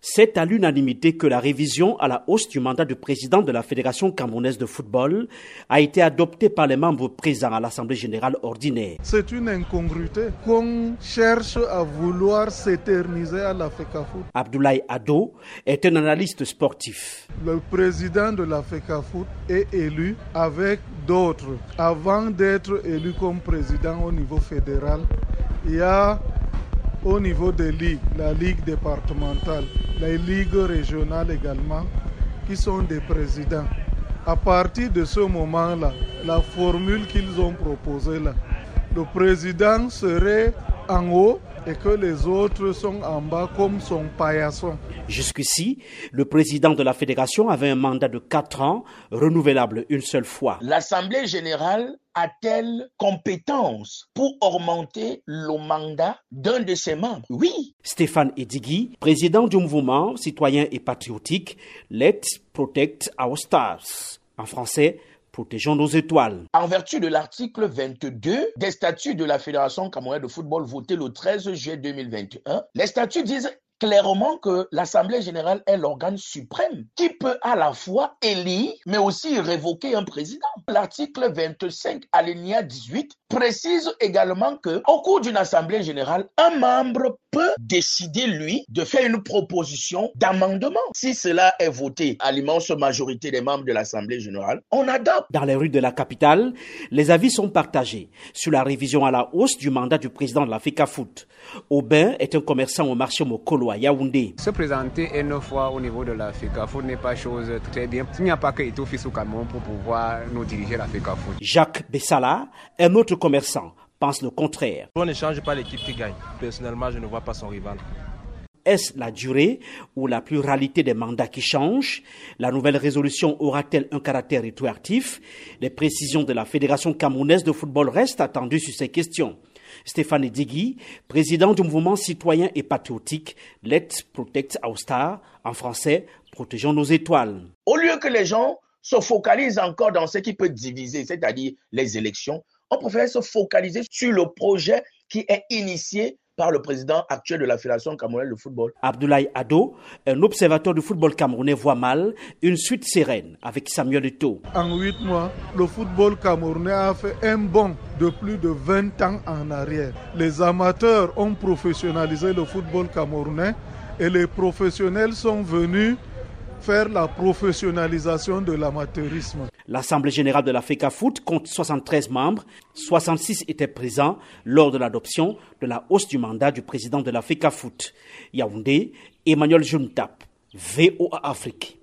C'est à l'unanimité que la révision à la hausse du mandat de président de la Fédération camerounaise de football a été adoptée par les membres présents à l'Assemblée générale ordinaire. C'est une incongruité qu'on cherche à vouloir s'éterniser à la FECAFOOT. Abdoulaye Ado est un analyste sportif. Le président de la FECAFOOT est élu avec d'autres. Avant d'être élu comme président au niveau fédéral, il y a au niveau des ligues, la ligue départementale, les ligues régionales également, qui sont des présidents. À partir de ce moment-là, la formule qu'ils ont proposée là, le président serait en haut et que les autres sont en bas comme son paillasson. Jusqu'ici, le président de la fédération avait un mandat de 4 ans, renouvelable une seule fois. L'Assemblée générale a-t-elle compétence pour augmenter le mandat d'un de ses membres? Oui. Stéphane Edigui, président du mouvement citoyen et patriotique Let's Protect Our Stars. En français, Protégeons nos étoiles. En vertu de l'article 22 des statuts de la Fédération camerounaise de football voté le 13 juillet 2021, les statuts disent clairement que l'Assemblée générale est l'organe suprême qui peut à la fois élire mais aussi révoquer un président. L'article 25 alinéa 18 précise également que au cours d'une assemblée générale, un membre peut décider lui de faire une proposition d'amendement. Si cela est voté à l'immense majorité des membres de l'assemblée générale, on adopte. Dans les rues de la capitale, les avis sont partagés sur la révision à la hausse du mandat du président de la Foot. Aubin est un commerçant au marché Mokolo à Yaoundé. Se présenter une fois au niveau de la Foot n'est pas chose très bien. Il n'y a pas que Etofi Cameroun pour pouvoir nous diriger la Foot. Jacques Bessala, un autre commerçant, pense le contraire. On ne change pas l'équipe qui gagne. Personnellement, je ne vois pas son rival. Est-ce la durée ou la pluralité des mandats qui change La nouvelle résolution aura-t-elle un caractère rétroactif? Les précisions de la Fédération camerounaise de football restent attendues sur ces questions. Stéphane Digui, président du mouvement citoyen et patriotique Let's Protect Our Star, en français, Protégeons nos étoiles. Au lieu que les gens se focalisent encore dans ce qui peut diviser, c'est-à-dire les élections, on préfère se focaliser sur le projet qui est initié par le président actuel de la Fédération camerounaise de football. Abdoulaye Ado, un observateur du football camerounais, voit mal une suite sereine avec Samuel Eto'o. En huit mois, le football camerounais a fait un bond de plus de 20 ans en arrière. Les amateurs ont professionnalisé le football camerounais et les professionnels sont venus faire la professionnalisation de l'amateurisme. L'Assemblée générale de la FECA Foot compte 73 membres, 66 étaient présents lors de l'adoption de la hausse du mandat du président de la FECA Foot. Yaoundé, Emmanuel Juntap, VOA Afrique.